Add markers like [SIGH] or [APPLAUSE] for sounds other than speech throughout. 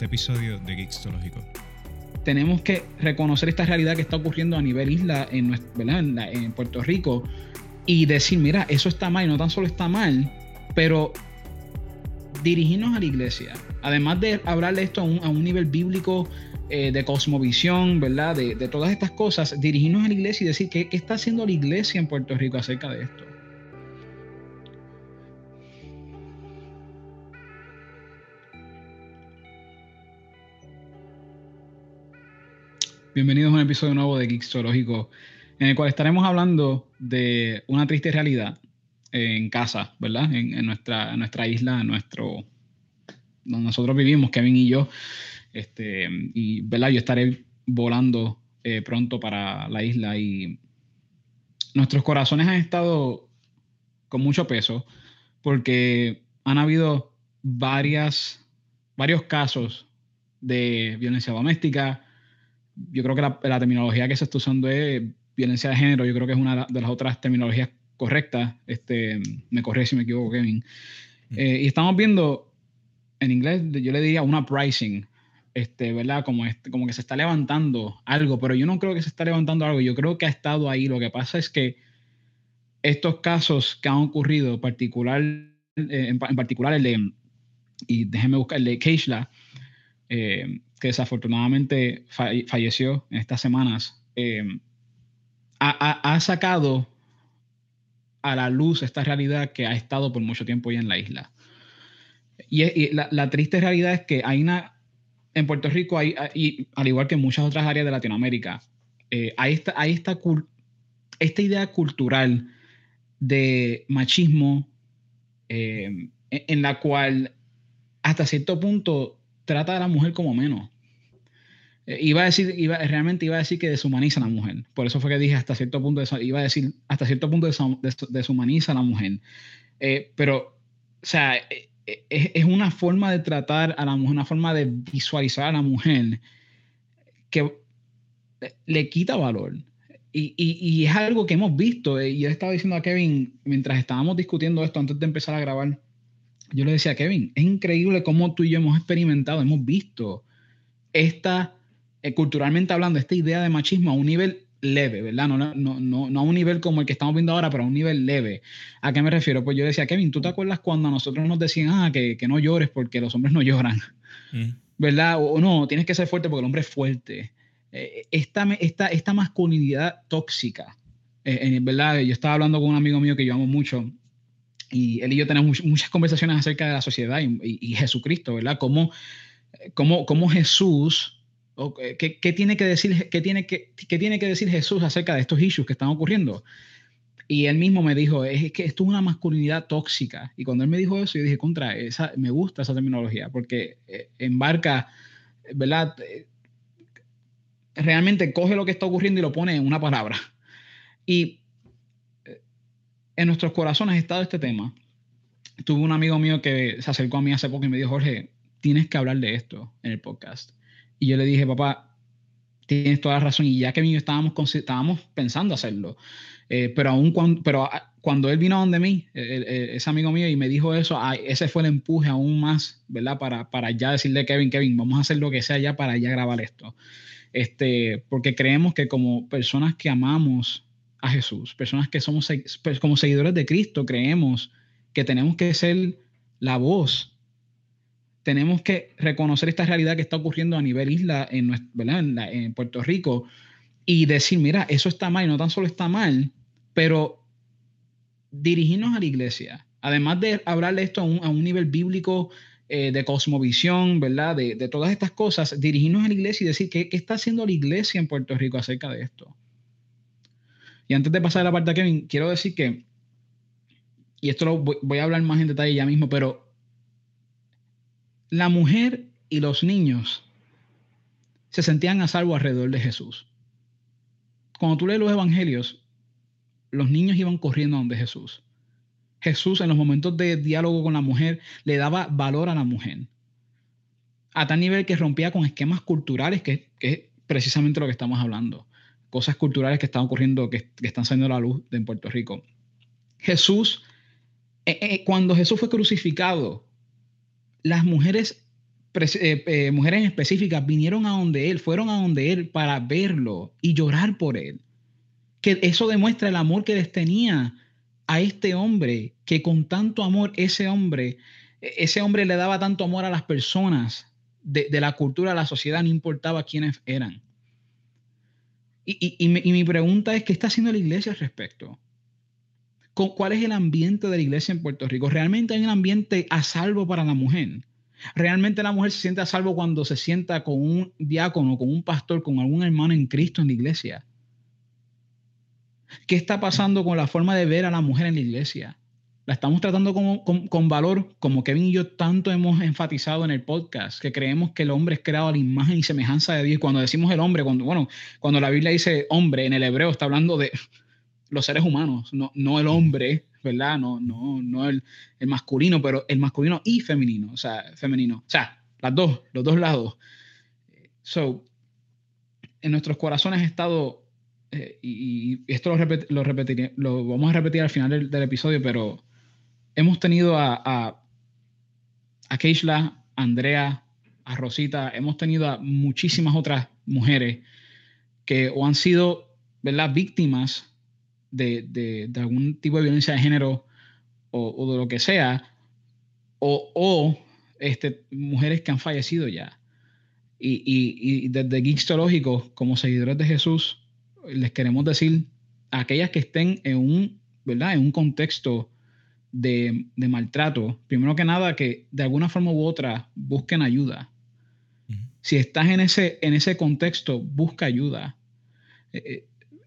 este episodio de Geekstológico. Tenemos que reconocer esta realidad que está ocurriendo a nivel isla en, en, Puerto Rico y decir, mira, eso está mal y no tan solo está mal, pero dirigirnos a la iglesia, además de hablarle esto a un, nivel bíblico eh, de cosmovisión, ¿verdad? De, todas estas cosas, dirigirnos a la iglesia y decir, ¿qué, ¿qué está haciendo la iglesia en Puerto Rico acerca de esto? Bienvenidos a un episodio nuevo de Geekstológico, en el cual estaremos hablando de una triste realidad en casa, ¿verdad? En, nuestra, nuestra isla, nuestro, donde nosotros vivimos, Kevin y yo. Este, y, ¿verdad? Yo estaré volando eh, pronto para la isla y nuestros corazones han estado con mucho peso porque han habido varias, varios casos de violencia doméstica, yo creo que la, terminología que se está usando es violencia de género, yo creo que es una de las otras terminologías correctas. Este, me corre si me equivoco, Kevin. Eh, y estamos viendo, en inglés yo le diría una pricing, este, ¿verdad? Como, este, como que se está levantando algo, pero yo no creo que se está levantando algo, yo creo que ha estado ahí. Lo que pasa es que estos casos que han ocurrido, particular, eh, en, particular el de, y déjenme buscar el de Keishla, eh, que desafortunadamente falleció en estas semanas, eh, ha, sacado a la luz esta realidad que ha estado por mucho tiempo ya en la isla. Y, la, triste realidad es que hay una, en Puerto Rico, hay, y al igual que en muchas otras áreas de Latinoamérica, eh, hay, esta, hay esta, esta idea cultural de machismo en la cual hasta cierto punto trata a la mujer como menos. Eh, iba a decir, iba, realmente iba a decir que deshumaniza a la mujer. Por eso fue que dije hasta cierto punto, iba a decir hasta cierto punto deshumaniza a la mujer. Eh, pero, o sea, eh, es, una forma de tratar a la mujer, una forma de visualizar a la mujer que le quita valor. Y, y, y es algo que hemos visto. Yo estaba diciendo a Kevin, mientras estábamos discutiendo esto antes de empezar a grabar, yo le decía a Kevin, es increíble cómo tú y yo hemos experimentado, hemos visto esta, eh, culturalmente hablando, esta idea de machismo a un nivel leve, ¿verdad? No, no, no, no a un nivel como el que estamos viendo ahora, pero a un nivel leve. ¿A qué me refiero? Pues yo decía, Kevin, ¿tú te acuerdas cuando a nosotros nos decían, ah, que, que no llores porque los hombres no lloran? Mm. ¿Verdad? O, no, tienes que ser fuerte porque el hombre es fuerte. Eh, esta, esta, esta masculinidad tóxica, eh, ¿verdad? Yo estaba hablando con un amigo mío que yo amo mucho, y él y yo tenemos muchas conversaciones acerca de la sociedad y, Jesucristo, ¿verdad? Cómo, cómo, cómo Jesús, qué, qué, tiene que decir, qué, tiene que, qué tiene que decir Jesús acerca de estos issues que están ocurriendo? Y él mismo me dijo, es que esto es una masculinidad tóxica. Y cuando él me dijo eso, yo dije, contra, esa, me gusta esa terminología, porque eh, embarca, ¿verdad? Eh, realmente coge lo que está ocurriendo y lo pone en una palabra. Y en nuestros corazones ha estado este tema. Tuve un amigo mío que se acercó a mí hace poco y me dijo, Jorge, tienes que hablar de esto en el podcast. Y yo le dije, papá, tienes toda la razón. Y ya que estábamos, estábamos pensando hacerlo. Eh, pero aún cuando, pero cuando él vino a donde mí, ese amigo mío, y me dijo eso, ese fue el empuje aún más, ¿verdad? Para, para ya decirle, Kevin, Kevin, vamos a hacer lo que sea ya para ya grabar esto. Este, porque creemos que como personas que amamos a Jesús, personas que somos pues, como seguidores de Cristo, creemos que tenemos que ser la voz. Tenemos que reconocer esta realidad que está ocurriendo a nivel isla en, en, Puerto Rico y decir, mira, eso está mal y no tan solo está mal, pero dirigirnos a la iglesia, además de hablarle esto a un, nivel bíblico eh, de cosmovisión, ¿verdad? De, todas estas cosas, dirigirnos a la iglesia y decir, ¿qué, ¿qué está haciendo la iglesia en Puerto Rico acerca de esto? Y antes de pasar a la parte de Kevin, quiero decir que, y esto lo voy, a hablar más en detalle ya mismo, pero la mujer y los niños se sentían a salvo alrededor de Jesús. Cuando tú lees los evangelios, los niños iban corriendo a donde Jesús. Jesús en los momentos de diálogo con la mujer le daba valor a la mujer. A tal nivel que rompía con esquemas culturales, que, que es precisamente lo que estamos hablando cosas culturales que están ocurriendo, que, están saliendo a la luz en Puerto Rico. Jesús, eh, eh, cuando Jesús fue crucificado, las mujeres eh, eh, mujeres específicas vinieron a donde él, fueron a donde él para verlo y llorar por él. Que eso demuestra el amor que les tenía a este hombre, que con tanto amor ese hombre, ese hombre le daba tanto amor a las personas de, la cultura, de la sociedad, no importaba quiénes eran. Y, mi, pregunta es, ¿qué está haciendo la iglesia al respecto? ¿Cuál es el ambiente de la iglesia en Puerto Rico? ¿Realmente hay un ambiente a salvo para la mujer? ¿Realmente la mujer se siente a salvo cuando se sienta con un diácono, con un pastor, con algún hermano en Cristo en la iglesia? ¿Qué está pasando con la forma de ver a la mujer en la iglesia? La estamos tratando con, valor, como Kevin y yo tanto hemos enfatizado en el podcast, que creemos que el hombre es creado a la imagen y semejanza de Dios. Cuando decimos el hombre, cuando, bueno, cuando la Biblia dice hombre en el hebreo, está hablando de los seres humanos, no, no el hombre, ¿verdad? No, no, no el, el, masculino, pero el masculino y femenino, o sea, femenino. O sea, las dos, los dos lados. So, en nuestros corazones ha estado, eh, y, esto lo, repetiré, lo vamos a repetir al final del, episodio, pero hemos tenido a, a, a Keishla, a Andrea, a Rosita, hemos tenido a muchísimas otras mujeres que o han sido, ¿verdad?, víctimas de, algún tipo de violencia de género o, de lo que sea, o, este, mujeres que han fallecido ya. Y, y, desde Geeks como seguidores de Jesús, les queremos decir a aquellas que estén en un, ¿verdad? En un contexto de, maltrato, primero que nada, que de alguna forma u otra busquen ayuda. Si estás en ese, en ese contexto, busca ayuda. Eh, eh,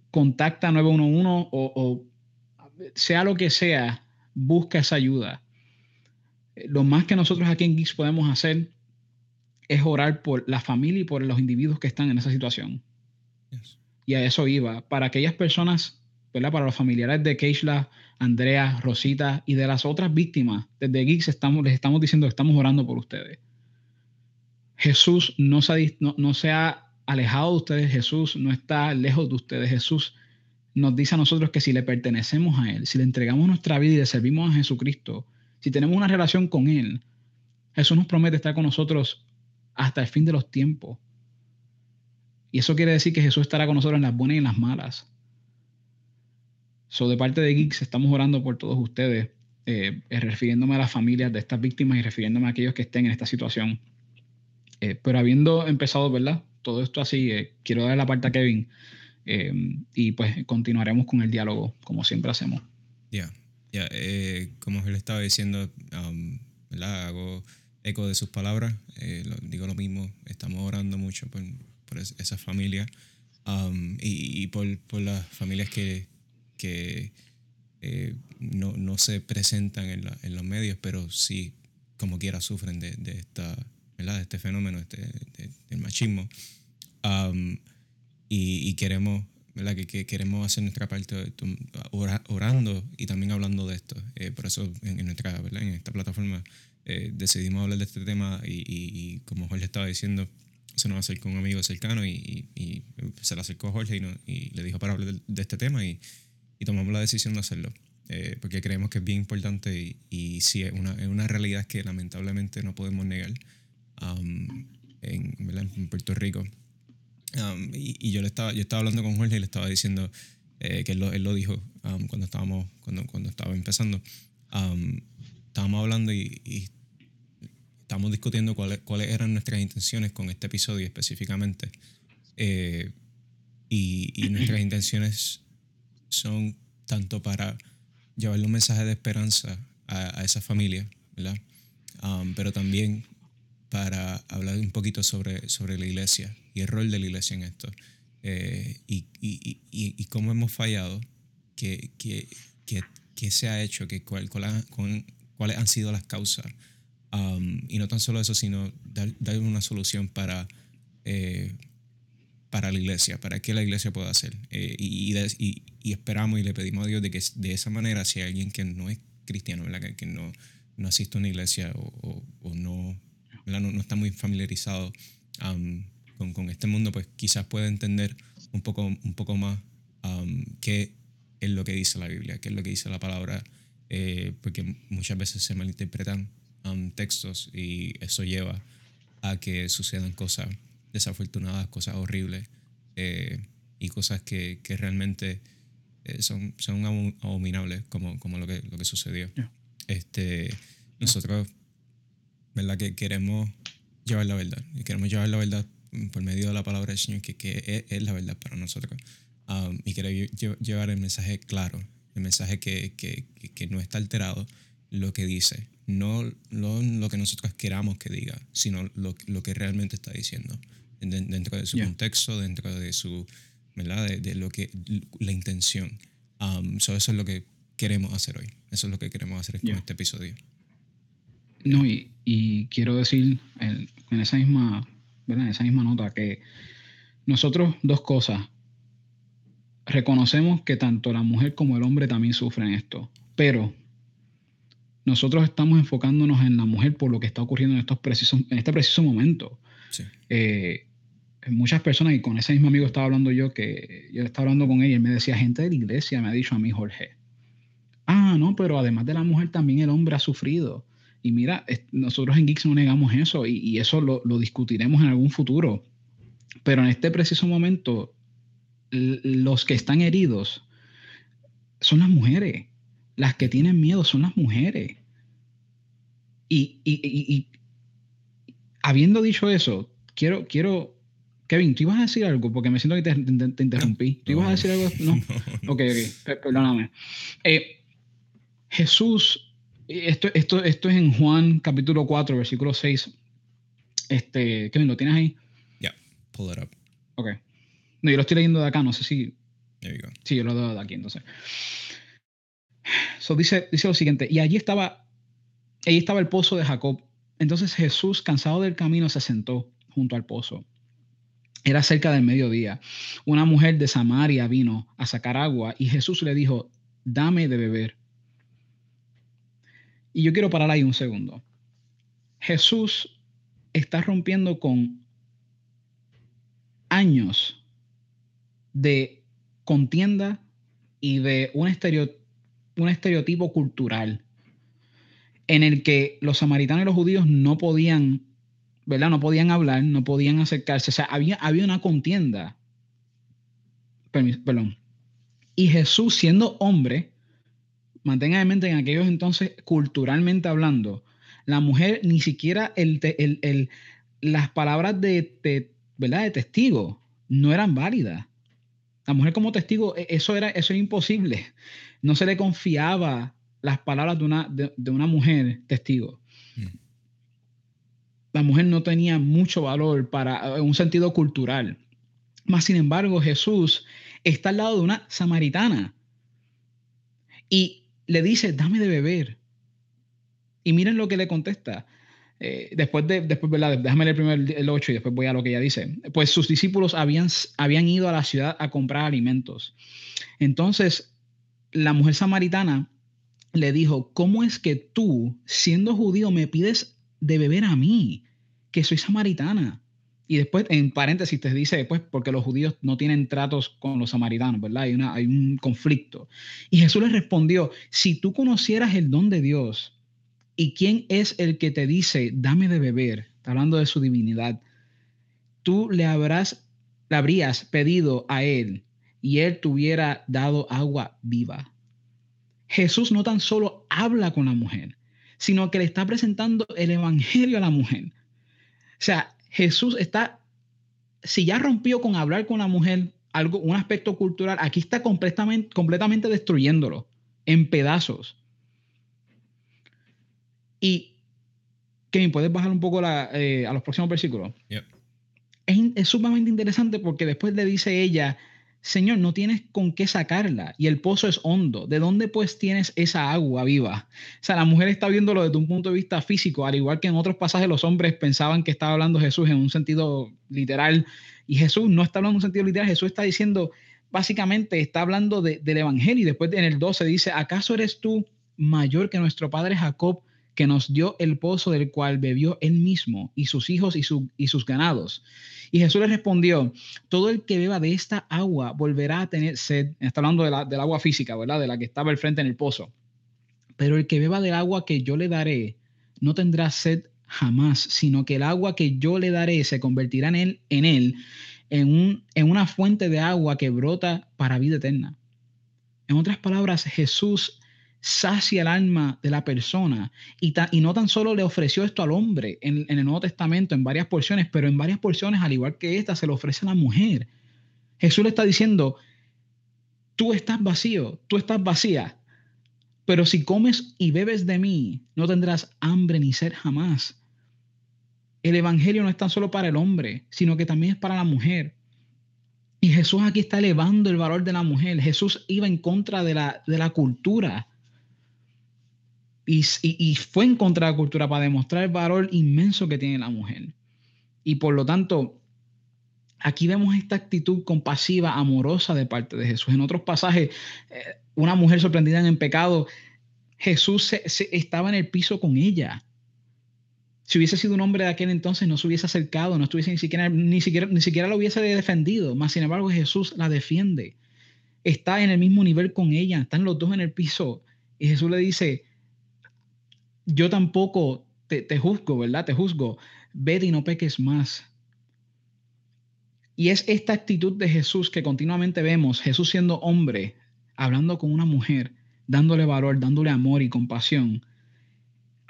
contacta 911 o, sea lo que sea, busca esa ayuda. Lo más que nosotros aquí en Geeks podemos hacer es orar por la familia y por los individuos que están en esa situación. Y a eso iba. Para aquellas personas, ¿verdad? Para los familiares de Keishla, Andrea, Rosita y de las otras víctimas, desde Geeks estamos, les estamos diciendo que estamos orando por ustedes. Jesús no se, no, no se ha alejado de ustedes, Jesús no está lejos de ustedes. Jesús nos dice a nosotros que si le pertenecemos a Él, si le entregamos nuestra vida y le servimos a Jesucristo, si tenemos una relación con Él, Jesús nos promete estar con nosotros hasta el fin de los tiempos. Y eso quiere decir que Jesús estará con nosotros en las buenas y en las malas. So, de parte de Geeks, estamos orando por todos ustedes, eh, refiriéndome a las familias de estas víctimas y refiriéndome a aquellos que estén en esta situación. Eh, pero habiendo empezado, ¿verdad? todo esto así, eh, quiero dar la parte a Kevin eh, y pues continuaremos con el diálogo como siempre hacemos. Ya, ya, eh, como él estaba diciendo, um, hago eco de sus palabras, digo lo mismo, estamos orando mucho por, por esa familia um, y, por, por, las familias que, que no, no, se presentan en, en, los medios, pero sí, como quiera, sufren de, de esta de este fenómeno este, del machismo. y, queremos, ¿verdad? Que, queremos hacer nuestra parte orando y también hablando de esto. Eh, por eso en, nuestra, ¿verdad? en esta plataforma eh, decidimos hablar de este tema y, como Jorge estaba diciendo, se nos acercó un amigo cercano y, se le acercó a Jorge y, le dijo para hablar de, este tema y, tomamos la decisión de hacerlo. Eh, porque creemos que es bien importante y, y sí, es una, es una realidad que lamentablemente no podemos negar. Um, en, en, Puerto Rico. Um, y, yo le estaba, yo estaba hablando con Jorge y le estaba diciendo eh, que él lo, él lo dijo um, cuando, estábamos, cuando, cuando estaba empezando. estábamos hablando y, y estábamos discutiendo cuáles, cuáles eran nuestras intenciones con este episodio específicamente. Eh, y, y, nuestras [CLEARS THROAT] intenciones son tanto para llevarle un mensaje de esperanza a, a esa familia, ¿verdad? pero también para hablar un poquito sobre, sobre la iglesia y el rol de la iglesia en esto. Eh, y, y, y, y, cómo hemos fallado, qué que, que, que, se ha hecho, que cuál, cuáles han sido las causas. Um, y no tan solo eso, sino dar, dar una solución para, eh, para la iglesia, para que la iglesia pueda hacer. Eh, y, y, esperamos y le pedimos a Dios de que de esa manera, si hay alguien que no es cristiano, Que, que no, no asiste a una iglesia o, o no no, no, está muy familiarizado con, con, este mundo, pues quizás pueda entender un poco, un poco más qué es lo que dice la Biblia, qué es lo que dice la palabra, eh, porque muchas veces se malinterpretan textos y eso lleva a que sucedan cosas desafortunadas, cosas horribles eh, y cosas que, que realmente eh, son, son abominables como, como lo, que, lo que sucedió. Este, nosotros, ¿verdad? Que queremos llevar la verdad y queremos llevar la verdad por medio de la palabra del Señor, que, que es, la verdad para nosotros. Um, y queremos llevar el mensaje claro, el mensaje que, que, que no está alterado, lo que dice, no lo, lo, que nosotros queramos que diga, sino lo, lo que realmente está diciendo, dentro de su contexto, dentro de su, ¿verdad? De, lo que, la intención. Um, eso es lo que queremos hacer hoy, eso es lo que queremos hacer con este episodio. No, y, y quiero decir en, en, esa misma, ¿verdad? En esa misma nota que nosotros dos cosas. Reconocemos que tanto la mujer como el hombre también sufren esto, pero nosotros estamos enfocándonos en la mujer por lo que está ocurriendo en, estos precisos, en este preciso momento. Eh, muchas personas, y con ese mismo amigo estaba hablando yo, que yo estaba hablando con él y él me decía, gente de la iglesia me ha dicho a mí, Jorge, ah, no, pero además de la mujer también el hombre ha sufrido. Y mira, nosotros en Geeks no negamos eso y, y eso lo, lo, discutiremos en algún futuro. Pero en este preciso momento, los que están heridos son las mujeres las que tienen miedo son las mujeres. Y, y, y, habiendo dicho eso, quiero, quiero, Kevin, tú ibas a decir algo porque me siento que te, te, interrumpí. ¿Tú ibas a decir algo? No. [LAUGHS] Ok, ok, perdóname. Eh, Jesús, esto, esto, esto es en Juan capítulo 4, versículo 6. Este, Kevin, ¿lo tienes ahí? Yeah, pull it up. Ok. No, yo lo estoy leyendo de acá, no sé si. There you go. Sí, yo lo doy de aquí, entonces. So dice, dice lo siguiente, y allí estaba, allí estaba el pozo de Jacob. Entonces Jesús, cansado del camino, se sentó junto al pozo. Era cerca del mediodía. Una mujer de Samaria vino a sacar agua y Jesús le dijo, dame de beber. Y yo quiero parar ahí un segundo. Jesús está rompiendo con años de contienda y de un estereotipo un estereotipo cultural en el que los samaritanos y los judíos no podían, ¿verdad? No podían hablar, no podían acercarse. O sea, había, había una contienda. Perdón. Y Jesús, siendo hombre, mantenga en mente en aquellos entonces, culturalmente hablando, la mujer ni siquiera el, el, las palabras de, ¿verdad? de testigo no eran válidas. La mujer como testigo, e, eso era, eso era imposible no se le confiaba las palabras de una, de, una mujer testigo. La mujer no tenía mucho valor para un sentido cultural. Más sin embargo, Jesús está al lado de una samaritana y le dice, dame de beber. Y miren lo que le contesta. Eh, después de, después, ¿verdad? Déjame leer primero el 8 y después voy a lo que ella dice. Pues sus discípulos habían, habían ido a la ciudad a comprar alimentos. Entonces la mujer samaritana le dijo, ¿cómo es que tú, siendo judío, me pides de beber a mí, que soy samaritana? Y después, en paréntesis, te dice después, porque los judíos no tienen tratos con los samaritanos, ¿verdad? Hay, una, hay un conflicto. Y Jesús le respondió, si tú conocieras el don de Dios y quién es el que te dice, dame de beber, hablando de su divinidad, tú le habrás, le habrías pedido a él y él te hubiera dado agua viva. Jesús no tan solo habla con la mujer, sino que le está presentando el evangelio a la mujer. O sea, Jesús está, si ya rompió con hablar con la mujer, algo, un aspecto cultural, aquí está completamente, completamente destruyéndolo en pedazos. Y, Kevin, ¿puedes bajar un poco eh, a los próximos versículos? Es, es sumamente interesante porque después le dice ella, Señor, no tienes con qué sacarla y el pozo es hondo. ¿De dónde pues tienes esa agua viva? O sea, la mujer está viéndolo desde un punto de vista físico, al igual que en otros pasajes los hombres pensaban que estaba hablando Jesús en un sentido literal y Jesús no está hablando en un sentido literal, Jesús está diciendo, básicamente está hablando del Evangelio y después en el 12 dice, ¿acaso eres tú mayor que nuestro padre Jacob? Que nos dio el pozo del cual bebió él mismo y sus hijos y, y sus ganados. Y Jesús le respondió, todo el que beba de esta agua volverá a tener sed. Está hablando de la, del agua física, ¿verdad? De la que estaba al frente en el pozo. Pero el que beba del agua que yo le daré no tendrá sed jamás, sino que el agua que yo le daré se convertirá en él, en, él en, un, en una fuente de agua que brota para vida eterna. En otras palabras, Jesús sacia el alma de la persona y, y no tan solo le ofreció esto al hombre en, en, el Nuevo Testamento en varias porciones, pero en varias porciones, al igual que esta, se le ofrece a la mujer. Jesús le está diciendo, tú estás vacío, tú estás vacía, pero si comes y bebes de mí, no tendrás hambre ni sed jamás. El Evangelio no es tan solo para el hombre, sino que también es para la mujer. Y Jesús aquí está elevando el valor de la mujer. Jesús iba en contra de la, de la cultura. Y, fue en contra de la cultura para demostrar el valor inmenso que tiene la mujer. Y por lo tanto, aquí vemos esta actitud compasiva, amorosa de parte de Jesús. En otros pasajes, eh, una mujer sorprendida en pecado, Jesús estaba en el piso con ella. Si hubiese sido un hombre de aquel entonces, no se hubiese acercado, no estuviese ni siquiera, ni siquiera, ni siquiera lo hubiese defendido. Más sin embargo, Jesús la defiende. Está en el mismo nivel con ella, están los dos en el piso. Y Jesús le dice, yo tampoco te, te juzgo, ¿verdad? Te juzgo. Vete y no peques más. Y es esta actitud de Jesús que continuamente vemos, Jesús siendo hombre, hablando con una mujer, dándole valor, dándole amor y compasión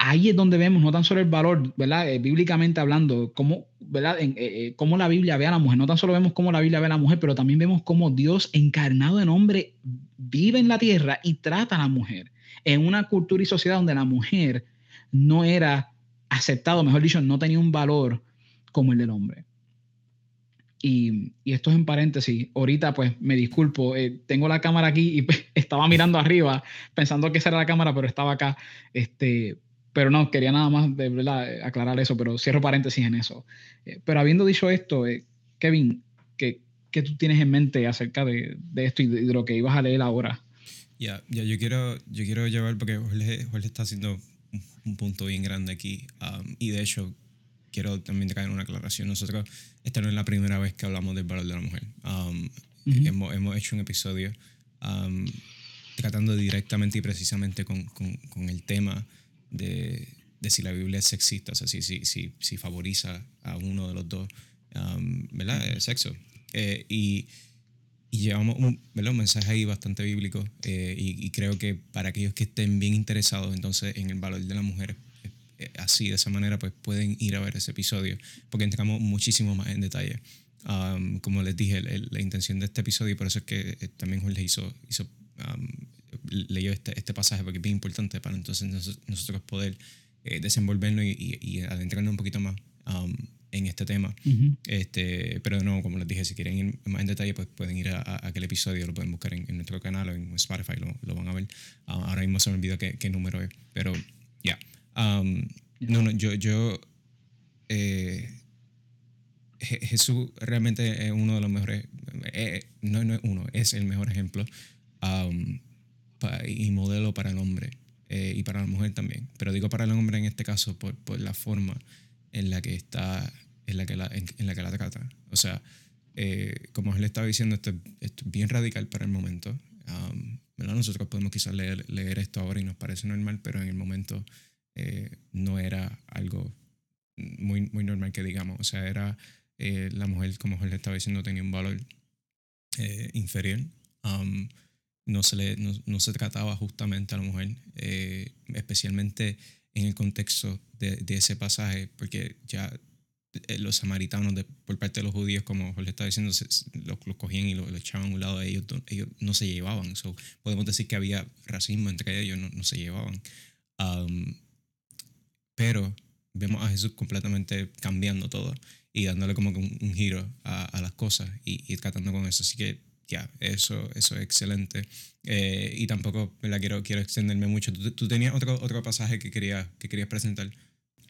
ahí es donde vemos no tan solo el valor, ¿verdad? Eh, bíblicamente hablando, cómo, ¿verdad? En, eh, eh, cómo la Biblia ve a la mujer. No tan solo vemos cómo la Biblia ve a la mujer, pero también vemos cómo Dios encarnado en hombre vive en la tierra y trata a la mujer en una cultura y sociedad donde la mujer no era aceptado, mejor dicho, no tenía un valor como el del hombre. Y, y, esto es en paréntesis. Ahorita, pues, me disculpo. tengo la cámara aquí y [LAUGHS] estaba mirando arriba pensando que esa era la cámara, pero estaba acá. Este, pero no, quería nada más verdad aclarar eso, pero cierro paréntesis en eso. Eh, pero habiendo dicho esto, eh, Kevin, ¿qué, ¿qué, tú tienes en mente acerca de, de esto y de, lo que ibas a leer ahora? Ya, ya yo, quiero, yo quiero llevar, porque Jorge, está haciendo un punto bien grande aquí, um, y de hecho quiero también traer una aclaración. Nosotros, esta no es la primera vez que hablamos del valor de la mujer. Um, hemos, hemos, hecho un episodio um, tratando directamente y precisamente con, con, con el tema de, de, si la Biblia es sexista, o sea, si, si, si, si favoriza a uno de los dos, um, ¿verdad? El sexo. Eh, y, y, llevamos un, un mensaje ahí bastante bíblico eh, y, y, creo que para aquellos que estén bien interesados entonces en el valor de la mujer, eh, así, de esa manera, pues pueden ir a ver ese episodio, porque entramos muchísimo más en detalle. Um, como les dije, la intención de este episodio, y por eso es que también Jorge hizo, hizo um, leyó este, este pasaje porque es bien importante para entonces nosotros poder eh, desenvolvernos y, y, adentrarnos un poquito más um, en este tema. este, pero de nuevo, como les dije, si quieren ir más en detalle, pues pueden ir a, aquel episodio, lo pueden buscar en, nuestro canal o en Spotify, lo, lo van a ver. Uh, ahora mismo se me olvidó qué, qué número es, pero ya. Um, no, no, yo, yo eh, Jesús realmente es uno de los mejores, eh, no, no es uno, es el mejor ejemplo um, y modelo para el hombre eh, y para la mujer también. Pero digo para el hombre en este caso por, por la forma en la que está, en la que la, en, la, que la trata. O sea, eh, como él estaba diciendo, esto, esto, es bien radical para el momento. Um, Nosotros podemos quizás leer, leer, esto ahora y nos parece normal, pero en el momento eh, no era algo muy, muy normal que digamos. O sea, era la mujer, como él estaba diciendo, tenía un valor inferior. Um, no se, le, no, se trataba justamente a la mujer, eh, especialmente en el contexto de, de, ese pasaje, porque ya eh, los samaritanos, de, por parte de los judíos, como Jorge está diciendo, los, cogían y los, echaban a un lado de ellos, ellos no se llevaban. So, podemos decir que había racismo entre ellos, no, no se llevaban. Um, pero vemos a Jesús completamente cambiando todo y dándole como un, un giro a, a, las cosas y, y tratando con eso. Así que ya, eso, eso es excelente. Eh, y tampoco la quiero, quiero extenderme mucho. ¿Tú, tenías otro, otro pasaje que, quería, que querías presentar?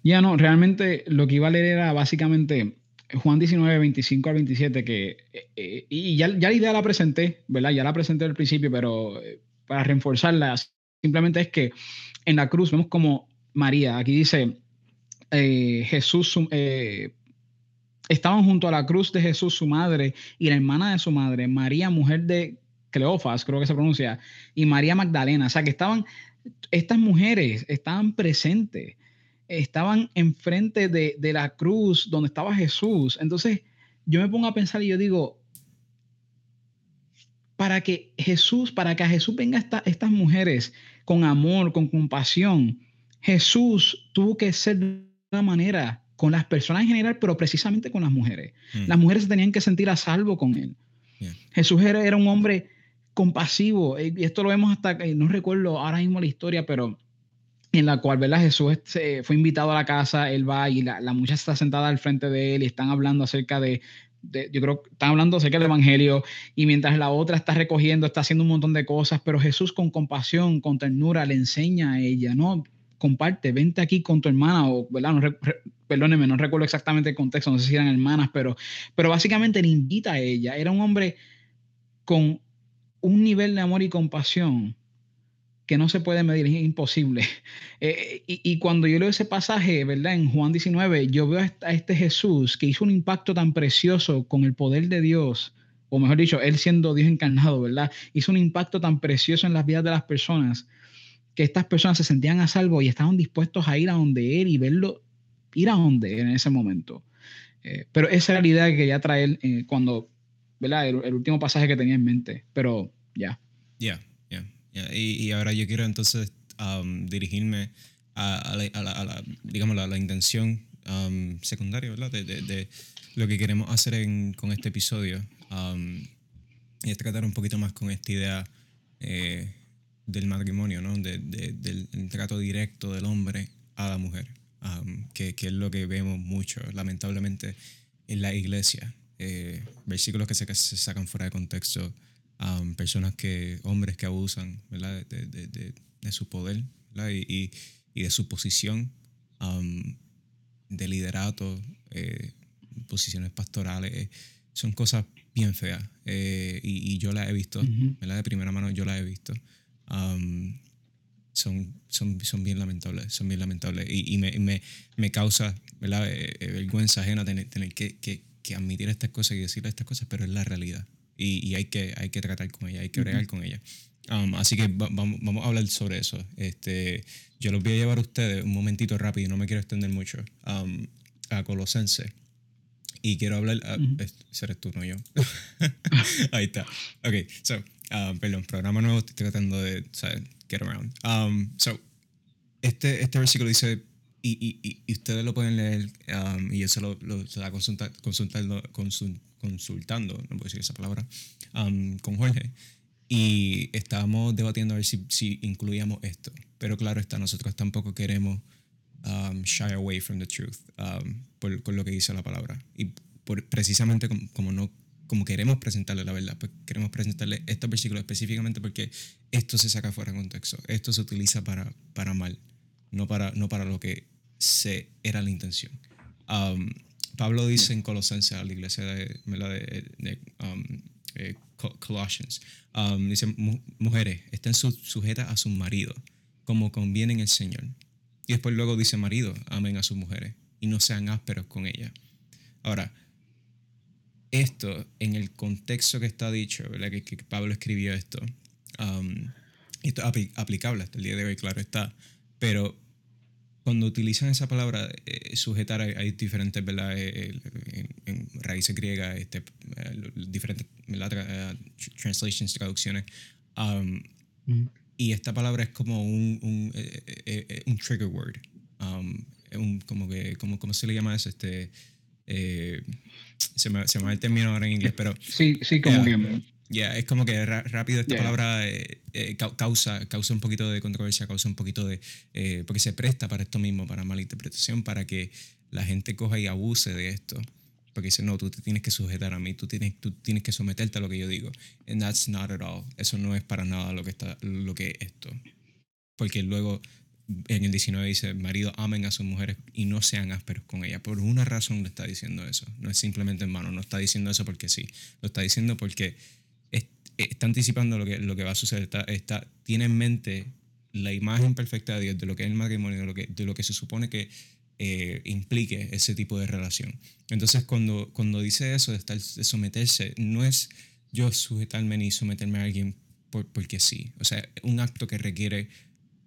Ya no, realmente lo que iba a leer era básicamente Juan 19, 25 al 27, que, eh, eh, y ya, ya la idea la presenté, ¿verdad? Ya la presenté al principio, pero para reforzarla, simplemente es que en la cruz vemos como María, aquí dice Jesús, estaban junto a la cruz de Jesús su madre y la hermana de su madre, María, mujer de Cleofas, creo que se pronuncia, y María Magdalena. O sea, que estaban, estas mujeres estaban presentes. Estaban enfrente de, de la cruz donde estaba Jesús. Entonces yo me pongo a pensar y yo digo, para que Jesús, para que a Jesús venga esta, estas mujeres con amor, con compasión, Jesús tuvo que ser de una manera con las personas en general, pero precisamente con las mujeres. Mm. Las mujeres se tenían que sentir a salvo con él. Jesús era, era, un hombre compasivo, y esto lo vemos hasta, no recuerdo ahora mismo la historia, pero en la cual, ¿verdad? Jesús fue invitado a la casa, él va y la, la muchacha está sentada al frente de él y están hablando acerca de, yo creo están hablando acerca del Evangelio y mientras la otra está recogiendo, está haciendo un montón de cosas, pero Jesús con compasión, con ternura le enseña a ella, ¿no? Comparte, vente aquí con tu hermana, o, ¿verdad? No, perdóneme, no recuerdo exactamente el contexto, no sé si eran hermanas, pero, pero básicamente le invita a ella. Era un hombre con un nivel de amor y compasión que no se puede medir, es imposible. [LAUGHS] Eh, y, cuando yo leo ese pasaje, ¿verdad? En Juan 19, yo veo a este Jesús que hizo un impacto tan precioso con el poder de Dios, o mejor dicho, Él siendo Dios encarnado, ¿verdad? Hizo un impacto tan precioso en las vidas de las personas que estas personas se sentían a salvo y estaban dispuestos a ir a donde Él y verlo, ir a donde en ese momento. Eh, pero esa era la idea que quería traer eh, cuando, ¿verdad? El, último pasaje que tenía en mente, pero ya. Ya. Y, ahora yo quiero entonces um, dirigirme a, la, digamos, la, intención um, secundaria, ¿verdad? De, lo que queremos hacer con este episodio. Um, y es tratar un poquito más con esta idea eh, del matrimonio, ¿no? del trato directo del hombre a la mujer, que, es lo que vemos mucho, lamentablemente, en la iglesia. Eh, versículos que se, se sacan fuera de contexto personas que, hombres que abusan ¿verdad? De, de, de, de su poder y, y, de su posición de liderato, eh, posiciones pastorales, son cosas bien feas eh, y, y, yo las he visto, ¿verdad? de primera mano yo las he visto. son, son, son bien lamentables, son bien lamentables y, y me, me, me, causa ¿verdad? Eh, vergüenza ajena tener, tener que, que, que admitir estas cosas y decir estas cosas, pero es la realidad y, y, hay, que, hay que tratar con ella, hay que bregar con ella. Um, así que vamos, vamos a hablar sobre eso. Este, yo los voy a llevar a ustedes un momentito rápido, no me quiero extender mucho, um, a Colosense. Y quiero hablar, a, eres tú, no yo. [LAUGHS] Ahí está. Ok, so, um, perdón, programa nuevo, estoy tratando de, ¿sabes? Get around. Um, so, este, este versículo dice, y, y, y, ustedes lo pueden leer, y eso lo, lo se da consulta, consultando, consult, consultando, no puedo decir esa palabra, um, con Jorge y estábamos debatiendo a ver si, si, incluíamos esto. Pero claro está, nosotros tampoco queremos um, shy away from the truth por, con lo que dice la palabra. Y por, precisamente como, no como queremos presentarle la verdad, pues queremos presentarle este versículo específicamente porque esto se saca fuera de contexto. Esto se utiliza para, para mal, no para, no para lo que se era la intención. Um, Pablo dice en Colosenses a la iglesia de, de, um, eh, Colossians, um, dice, mujeres, estén sujetas a su marido, como conviene en el Señor. Y después luego dice, marido, amen a sus mujeres y no sean ásperos con ellas. Ahora, esto, en el contexto que está dicho, ¿verdad? Que, Pablo escribió esto, um, esto es aplicable hasta el día de hoy, claro está, pero cuando utilizan esa palabra, eh, sujetar, hay, diferentes, ¿verdad? Eh, en, raíces griegas, este, eh, diferentes translations, traducciones. Um, y esta palabra es como un, un, un trigger word. Um, un, como que, como, ¿Cómo se le llama eso? Este, se, me, se me va el término ahora en inglés, pero... Sí, sí, como que ya es como que rápido esta palabra eh, eh, causa, causa un poquito de controversia, causa un poquito de... Eh, porque se presta para esto mismo, para malinterpretación, para que la gente coja y abuse de esto. Porque dice, no, tú te tienes que sujetar a mí, tú tienes, tú tienes que someterte a lo que yo digo. And that's not at all. Eso no es para nada lo que, está, lo que es esto. Porque luego en el 19 dice, marido, amen a sus mujeres y no sean ásperos con ellas. Por una razón le está diciendo eso. No es simplemente en mano, no está diciendo eso porque sí. Lo está diciendo porque está anticipando lo que, lo que va a suceder. Está, está, tiene en mente la imagen perfecta de Dios, de lo que es el matrimonio, de lo que, de lo que se supone que eh, implique ese tipo de relación. Entonces, cuando, cuando dice eso de, estar, de someterse, no es yo sujetarme ni someterme a alguien por, porque sí. O sea, un acto que requiere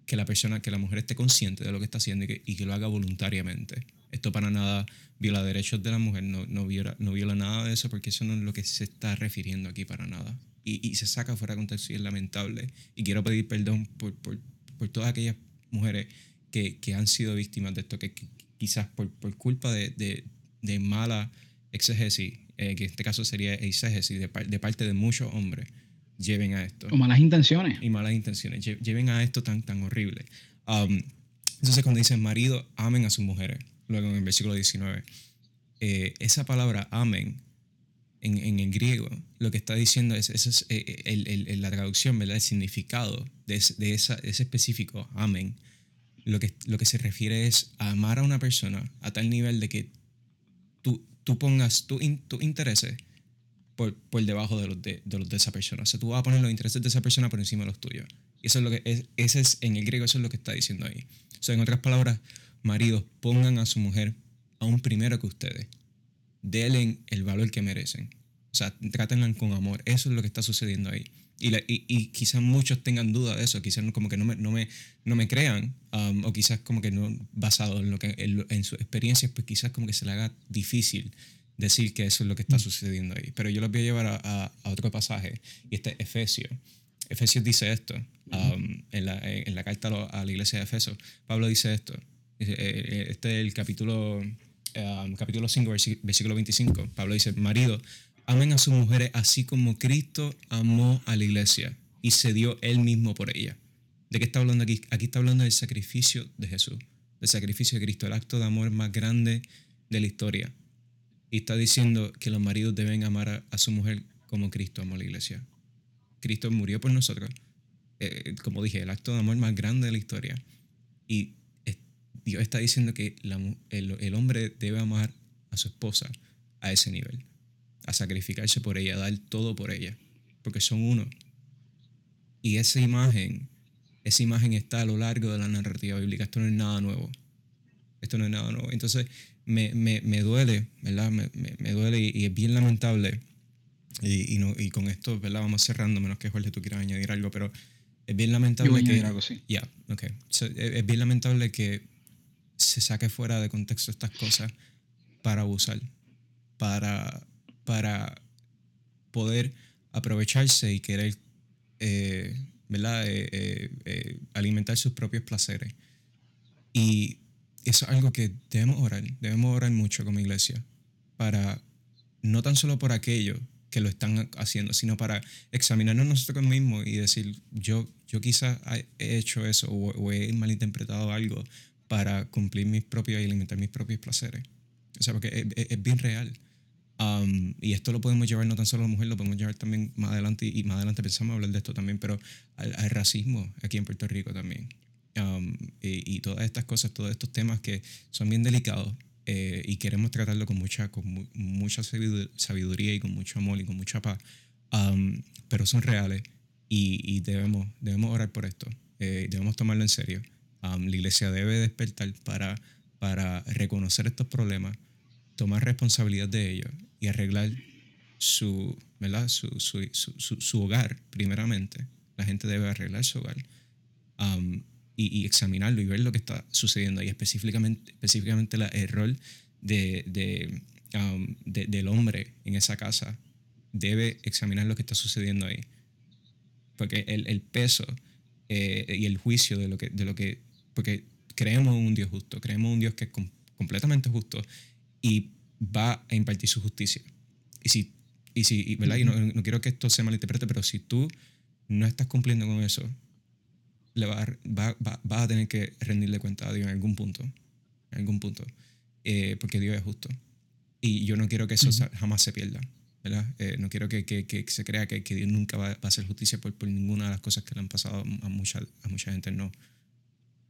que la persona, que la mujer esté consciente de lo que está haciendo y que, y que lo haga voluntariamente. Esto para nada viola derechos de la mujer, no, no, viola, no viola nada de eso porque eso no es lo que se está refiriendo aquí para nada. Y, y se saca fuera de contexto y es lamentable. Y quiero pedir perdón por, por, por todas aquellas mujeres que, que, han sido víctimas de esto, que, quizás por, por culpa de, de, de, mala exegesis, eh, que en este caso sería exegesis de, de parte de muchos hombres, lleven a esto. O malas intenciones. Y malas intenciones, lleven a esto tan, tan horrible. Um, entonces cuando dicen marido, amen a sus mujeres, luego en el versículo 19, eh, esa palabra amen en, en, el griego lo que está diciendo es, es eh, el, el, la traducción, ¿verdad? El significado de, de, esa, ese específico amen. Lo que, lo que se refiere es a amar a una persona a tal nivel de que tú, tú pongas tus tu intereses por, por debajo de los de, de, los de esa persona. O sea, tú vas a poner los intereses de esa persona por encima de los tuyos. Y eso es lo que es, ese es, en el griego eso es lo que está diciendo ahí. O sea, en otras palabras, maridos, pongan a su mujer aún primero que ustedes. Denle el valor que merecen. O sea, trátenla con amor. Eso es lo que está sucediendo ahí. Y, y, y, quizás muchos tengan duda de eso, quizás como que no me, no me, no me crean, um, o quizás como que no, basado en, lo que, en, en sus experiencias, pues quizás como que se le haga difícil decir que eso es lo que está mm. sucediendo ahí. Pero yo los voy a llevar a, a, otro pasaje, y este es Efesios. Efesios dice esto, um, en, la, en, la, carta a la iglesia de Efeso. Pablo dice esto, eh, eh, este es el capítulo, um, capítulo 5, versículo 25. Pablo dice, marido, amen a sus mujeres así como Cristo amó a la iglesia y se dio él mismo por ella. ¿De qué está hablando aquí? Aquí está hablando del sacrificio de Jesús, del sacrificio de Cristo, el acto de amor más grande de la historia. Y está diciendo que los maridos deben amar a, su mujer como Cristo amó a la iglesia. Cristo murió por nosotros. Eh, como dije, el acto de amor más grande de la historia. Y Dios está diciendo que el, el, hombre debe amar a su esposa a ese nivel, a sacrificarse por ella, a dar todo por ella, porque son uno. Y esa imagen, esa imagen está a lo largo de la narrativa bíblica. Esto no es nada nuevo. Esto no es nada nuevo. Entonces, me, me, me duele, ¿verdad? Me, me duele y, es bien lamentable. Y, y, no, y con esto, ¿verdad? Vamos cerrando, menos que Jorge tú quieras añadir algo, pero es bien lamentable que... Algo, sí. Ya, yeah, ok. So, es bien lamentable que se saque fuera de contexto estas cosas para abusar, para, para poder aprovecharse y querer eh, ¿verdad? Eh, eh, eh alimentar sus propios placeres. Y eso es algo que debemos orar, debemos orar mucho como iglesia, para no tan solo por aquello que lo están haciendo, sino para examinarnos nosotros mismos y decir, yo, yo quizás he hecho eso o, o he malinterpretado algo para cumplir mis propios y alimentar mis propios placeres. O sea, porque es, es bien real. Um, y esto lo podemos llevar no tan solo a la mujer, lo podemos llevar también más adelante, y más adelante pensamos hablar de esto también, pero al, racismo aquí en Puerto Rico también. Um, y, todas estas cosas, todos estos temas que son bien delicados eh, y queremos tratarlo con mucha, con mu mucha sabiduría y con mucho amor y con mucha paz, um, pero son reales y, y, debemos, debemos orar por esto, eh, debemos tomarlo en serio. La iglesia debe despertar para, para reconocer estos problemas, tomar responsabilidad de ellos y arreglar su, ¿verdad? Su, su, su, su, hogar, primeramente. La gente debe arreglar su hogar y, y, examinarlo y ver lo que está sucediendo ahí, específicamente, específicamente el rol de, de, del hombre en esa casa. Debe examinar lo que está sucediendo ahí. Porque el, el peso eh, y el juicio de lo que, de lo que porque creemos en un Dios justo, creemos en un Dios que es completamente justo y va a impartir su justicia. Y si, y si ¿verdad? Y no, no, quiero que esto se malinterprete, pero si tú no estás cumpliendo con eso, le va a, va, va, va a tener que rendirle cuenta a Dios en algún punto, en algún punto, eh, porque Dios es justo. Y yo no quiero que eso uh-huh. jamás se pierda. ¿verdad? Eh, no quiero que, que, que, se crea que, que Dios nunca va, va, a hacer justicia por, por ninguna de las cosas que le han pasado a mucha, a mucha gente. No.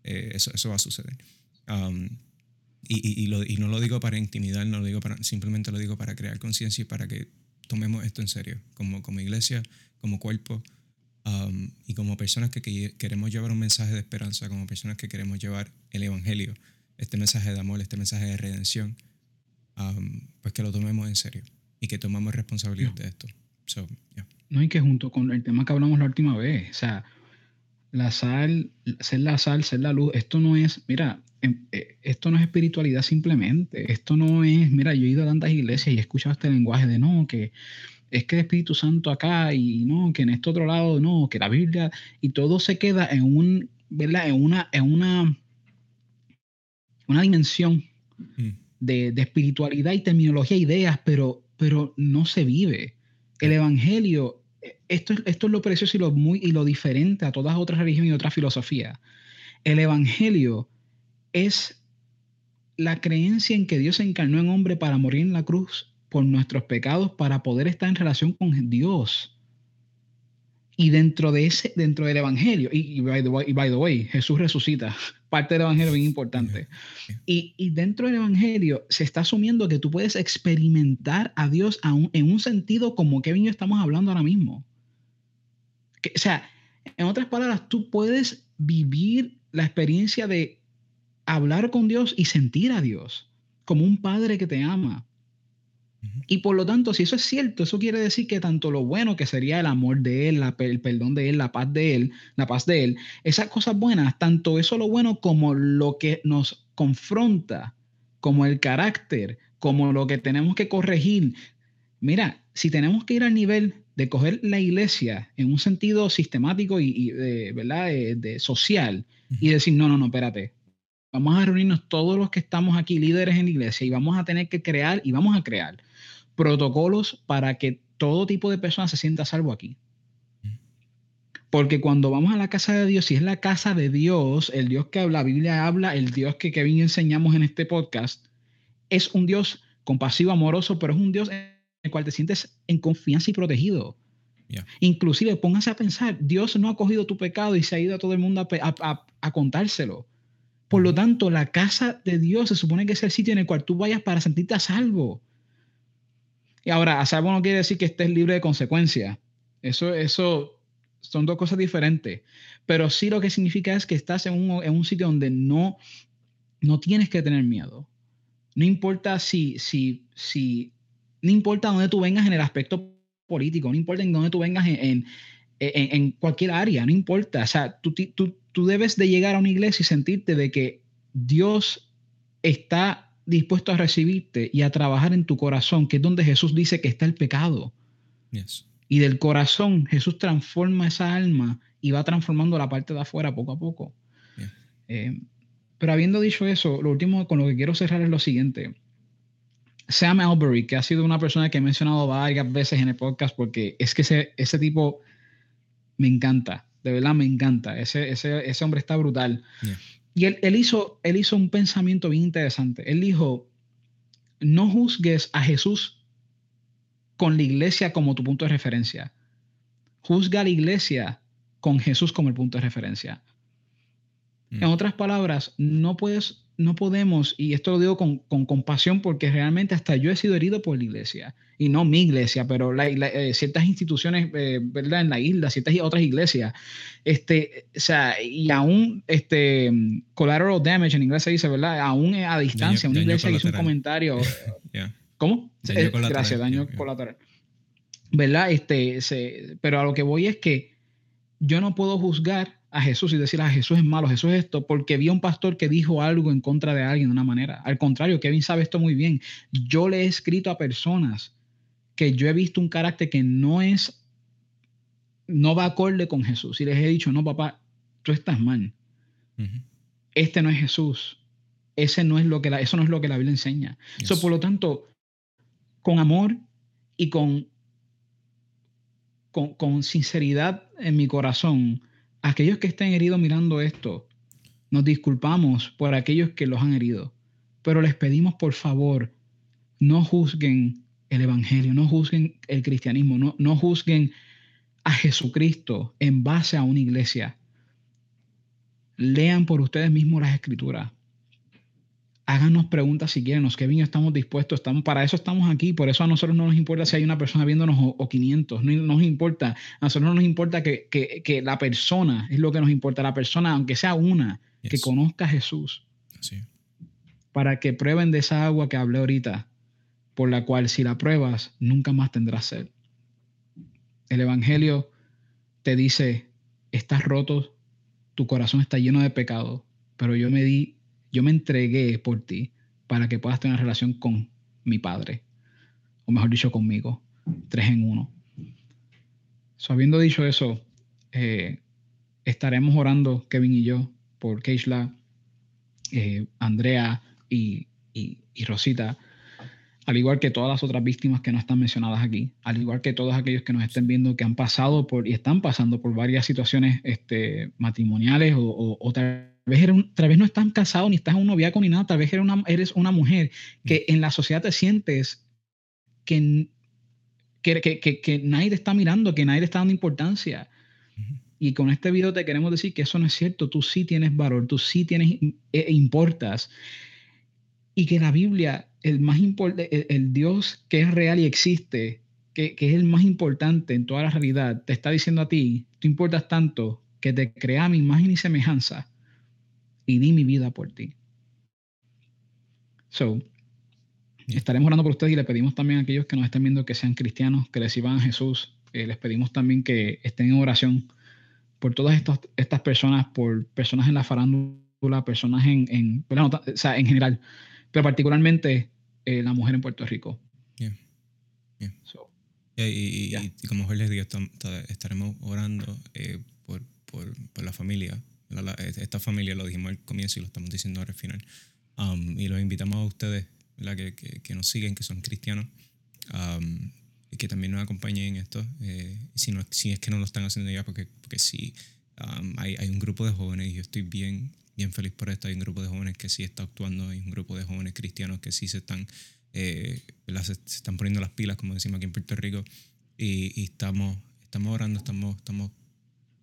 Eh, eso, eso va a suceder. Um, y, y, y, lo, y, no lo digo para intimidar, no lo digo para, simplemente lo digo para crear conciencia y para que tomemos esto en serio, como, como iglesia, como cuerpo um, y como personas que, que, queremos llevar un mensaje de esperanza, como personas que queremos llevar el Evangelio, este mensaje de amor, este mensaje de redención, um, pues que lo tomemos en serio y que tomamos responsabilidad no. de esto. So, yeah. No, y que junto con el tema que hablamos la última vez, o sea, la sal, ser la sal, ser la luz, esto no es, mira, em, eh, esto no es espiritualidad simplemente, esto no es, mira, yo he ido a tantas iglesias y he escuchado este lenguaje de no, que es que el Espíritu Santo acá y no, que en este otro lado no, que la Biblia, y todo se queda en un, ¿verdad? En una, en una, una dimensión mm. de, de, espiritualidad y terminología, ideas, pero, pero no se vive. El Evangelio esto, esto es lo precioso y lo, muy, y lo diferente a todas otras religiones y otras filosofías. El Evangelio es la creencia en que Dios se encarnó en hombre para morir en la cruz por nuestros pecados, para poder estar en relación con Dios. Y dentro de ese, dentro del Evangelio, y, by, the way, Jesús resucita, [LAUGHS] parte del Evangelio bien importante. Y, y, dentro del Evangelio se está asumiendo que tú puedes experimentar a Dios en un sentido como Kevin y yo estamos hablando ahora mismo. o sea, en otras palabras, tú puedes vivir la experiencia de hablar con Dios y sentir a Dios como un padre que te ama, y por lo tanto, si eso es cierto, eso quiere decir que tanto lo bueno que sería el amor de Él, el perdón de Él, la paz de Él, la paz de Él, esas cosas buenas, tanto eso lo bueno como lo que nos confronta, como el carácter, como lo que tenemos que corregir. Mira, si tenemos que ir al nivel de coger la iglesia en un sentido sistemático y, de, ¿verdad? De, social y decir, no, no, no, espérate, vamos a reunirnos todos los que estamos aquí, líderes en la iglesia, y vamos a tener que crear, y vamos a crear protocolos para que todo tipo de personas se sienta salvo aquí. Porque cuando vamos a la casa de Dios, si es la casa de Dios, el Dios que la Biblia habla, el Dios que Kevin enseñamos en este podcast, es un Dios compasivo, amoroso, pero es un Dios en el cual te sientes en confianza y protegido. Inclusive, póngase a pensar, Dios no ha cogido tu pecado y se ha ido a todo el mundo a contárselo. Por lo tanto, la casa de Dios se supone que es el sitio en el cual tú vayas para sentirte a salvo. Y ahora, salvo no quiere decir que estés libre de consecuencias. Eso, eso son dos cosas diferentes. Pero sí lo que significa es que estás en un, en un sitio donde no, no tienes que tener miedo. No importa si, si, si, no importa dónde tú vengas en el aspecto político, no importa en dónde tú vengas en, en, en, cualquier área, no importa. O sea, tú, tú, tú debes de llegar a una iglesia y sentirte de que Dios está dispuesto a recibirte y a trabajar en tu corazón, que es donde Jesús dice que está el pecado. Y del corazón Jesús transforma esa alma y va transformando la parte de afuera poco a poco. Eh, pero habiendo dicho eso, lo último con lo que quiero cerrar es lo siguiente. Sam Albury, que ha sido una persona que he mencionado varias veces en el podcast, porque es que ese, ese tipo me encanta, de verdad me encanta. Ese, ese, ese hombre está brutal. Y él, hizo, él hizo un pensamiento bien interesante. Él dijo, no juzgues a Jesús con la iglesia como tu punto de referencia. Juzga a la iglesia con Jesús como el punto de referencia. En mm. otras palabras, no puedes no podemos, y esto lo digo con, compasión porque realmente hasta yo he sido herido por la iglesia, y no mi iglesia, pero eh, ciertas instituciones, eh, ¿verdad? En la isla, ciertas otras iglesias, este, o sea, y aún, este, collateral damage en inglés se dice, ¿verdad? Aún a distancia, una iglesia hizo un comentario. [LAUGHS] ¿Cómo? Eh, gracias, daño colateral. ¿Verdad? Este, pero a lo que voy es que yo no puedo juzgar a Jesús y decir, a ah, Jesús es malo, Jesús es esto, porque vi a un pastor que dijo algo en contra de alguien de una manera. Al contrario, Kevin sabe esto muy bien. Yo le he escrito a personas que yo he visto un carácter que no es, no va acorde con Jesús. Y les he dicho, no, papá, tú estás mal. Este no es Jesús. Ese no es lo que la, eso no es lo que la Biblia enseña. Eso, por lo tanto, con amor y con, con, con sinceridad en mi corazón, aquellos que estén heridos mirando esto, nos disculpamos por aquellos que los han herido, pero les pedimos por favor, no juzguen el Evangelio, no juzguen el cristianismo, no, no juzguen a Jesucristo en base a una iglesia. Lean por ustedes mismos las escrituras háganos preguntas si quieren, que bien estamos dispuestos, estamos, para eso estamos aquí, por eso a nosotros no nos importa si hay una persona viéndonos o, 500, no, nos importa, a nosotros no nos importa que, que, la persona, es lo que nos importa, la persona, aunque sea una, que conozca a Jesús, para que prueben de esa agua que hablé ahorita, por la cual si la pruebas, nunca más tendrás sed. El Evangelio te dice, estás roto, tu corazón está lleno de pecado, pero yo me di, yo me entregué por ti para que puedas tener una relación con mi Padre, o mejor dicho, conmigo, tres en uno. So, habiendo dicho eso, eh, estaremos orando, Kevin y yo, por Keishla, eh, Andrea y, y Rosita, al igual que todas las otras víctimas que no están mencionadas aquí, al igual que todos aquellos que nos estén viendo que han pasado por y están pasando por varias situaciones este, matrimoniales o, tal, vez tal vez no están casados ni estás en un noviazgo ni nada, tal vez eres una, eres una mujer que mm. en la sociedad te sientes que, que, que, que nadie te está mirando, que nadie te está dando importancia. Y con este video te queremos decir que eso no es cierto, tú sí tienes valor, tú sí tienes, e, importas. Y que la Biblia el más importante, el, Dios que es real y existe, que, es el más importante en toda la realidad, te está diciendo a ti, tú importas tanto que te crea mi imagen y semejanza y di mi vida por ti. So, estaremos orando por ustedes y le pedimos también a aquellos que nos estén viendo que sean cristianos, que reciban a Jesús. Eh, les pedimos también que estén en oración por todas estas, estas personas, por personas en la farándula, personas en, en, o sea, en general, pero particularmente eh, la mujer en Puerto Rico. y, como Jorge les digo, estaremos orando eh, por, por, por, la familia. Esta familia lo dijimos al comienzo y lo estamos diciendo ahora al final. Um, y los invitamos a ustedes que, que, que, nos siguen, que son cristianos, um, y que también nos acompañen en esto. Eh, si, no, si es que no lo están haciendo ya, porque, porque sí, um, hay, hay un grupo de jóvenes y yo estoy bien bien feliz por esto. Hay un grupo de jóvenes que sí está actuando, hay un grupo de jóvenes cristianos que sí se están, eh, se, están poniendo las pilas, como decimos aquí en Puerto Rico, y, estamos, estamos orando, estamos, estamos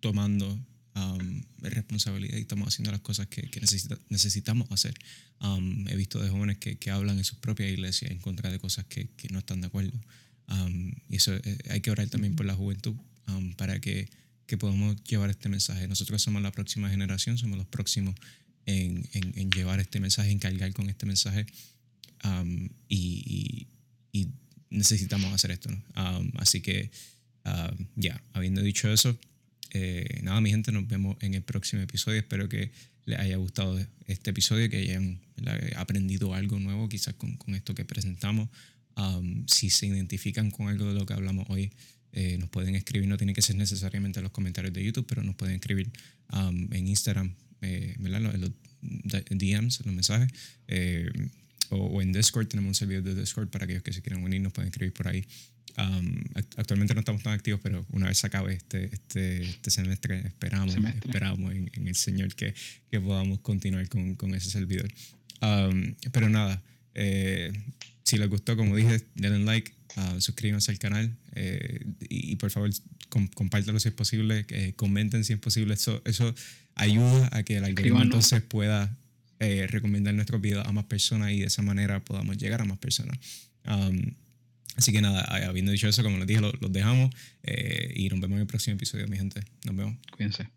tomando um, responsabilidad y estamos haciendo las cosas que, que necesitamos hacer. Um, he visto de jóvenes que, que, hablan en sus propias iglesias en contra de cosas que, que no están de acuerdo. Um, y eso eh, hay que orar también por la juventud para que que podamos llevar este mensaje. Nosotros somos la próxima generación, somos los próximos en, en, llevar este mensaje, en cargar con este mensaje. Um, y, y, necesitamos hacer esto. Um, así que, um, ya, habiendo dicho eso, eh, nada, mi gente, nos vemos en el próximo episodio. Espero que les haya gustado este episodio, que hayan aprendido algo nuevo quizás con, con esto que presentamos. si se identifican con algo de lo que hablamos hoy, eh, nos pueden escribir, no tiene que ser necesariamente en los comentarios de YouTube, pero nos pueden escribir en Instagram, eh, ¿verdad? En los, DMs, los mensajes, eh, o, en Discord, tenemos un servidor de Discord para aquellos que se quieran unir, nos pueden escribir por ahí. Um, actualmente no estamos tan activos, pero una vez se acabe este, este, este semestre, esperamos, esperamos en, el Señor que, que podamos continuar con, con ese servidor. Um, pero nada, si les gustó, como dije, denle like, uh, suscríbanse al canal eh, y, por favor compártanlo si es posible, comenten si es posible. Eso, eso ayuda a que el algoritmo entonces pueda eh, recomendar nuestros videos a más personas y de esa manera podamos llegar a más personas. Um, así que nada, habiendo dicho eso, como les dije, los dejamos eh, y nos vemos en el próximo episodio, mi gente. Nos vemos. Cuídense.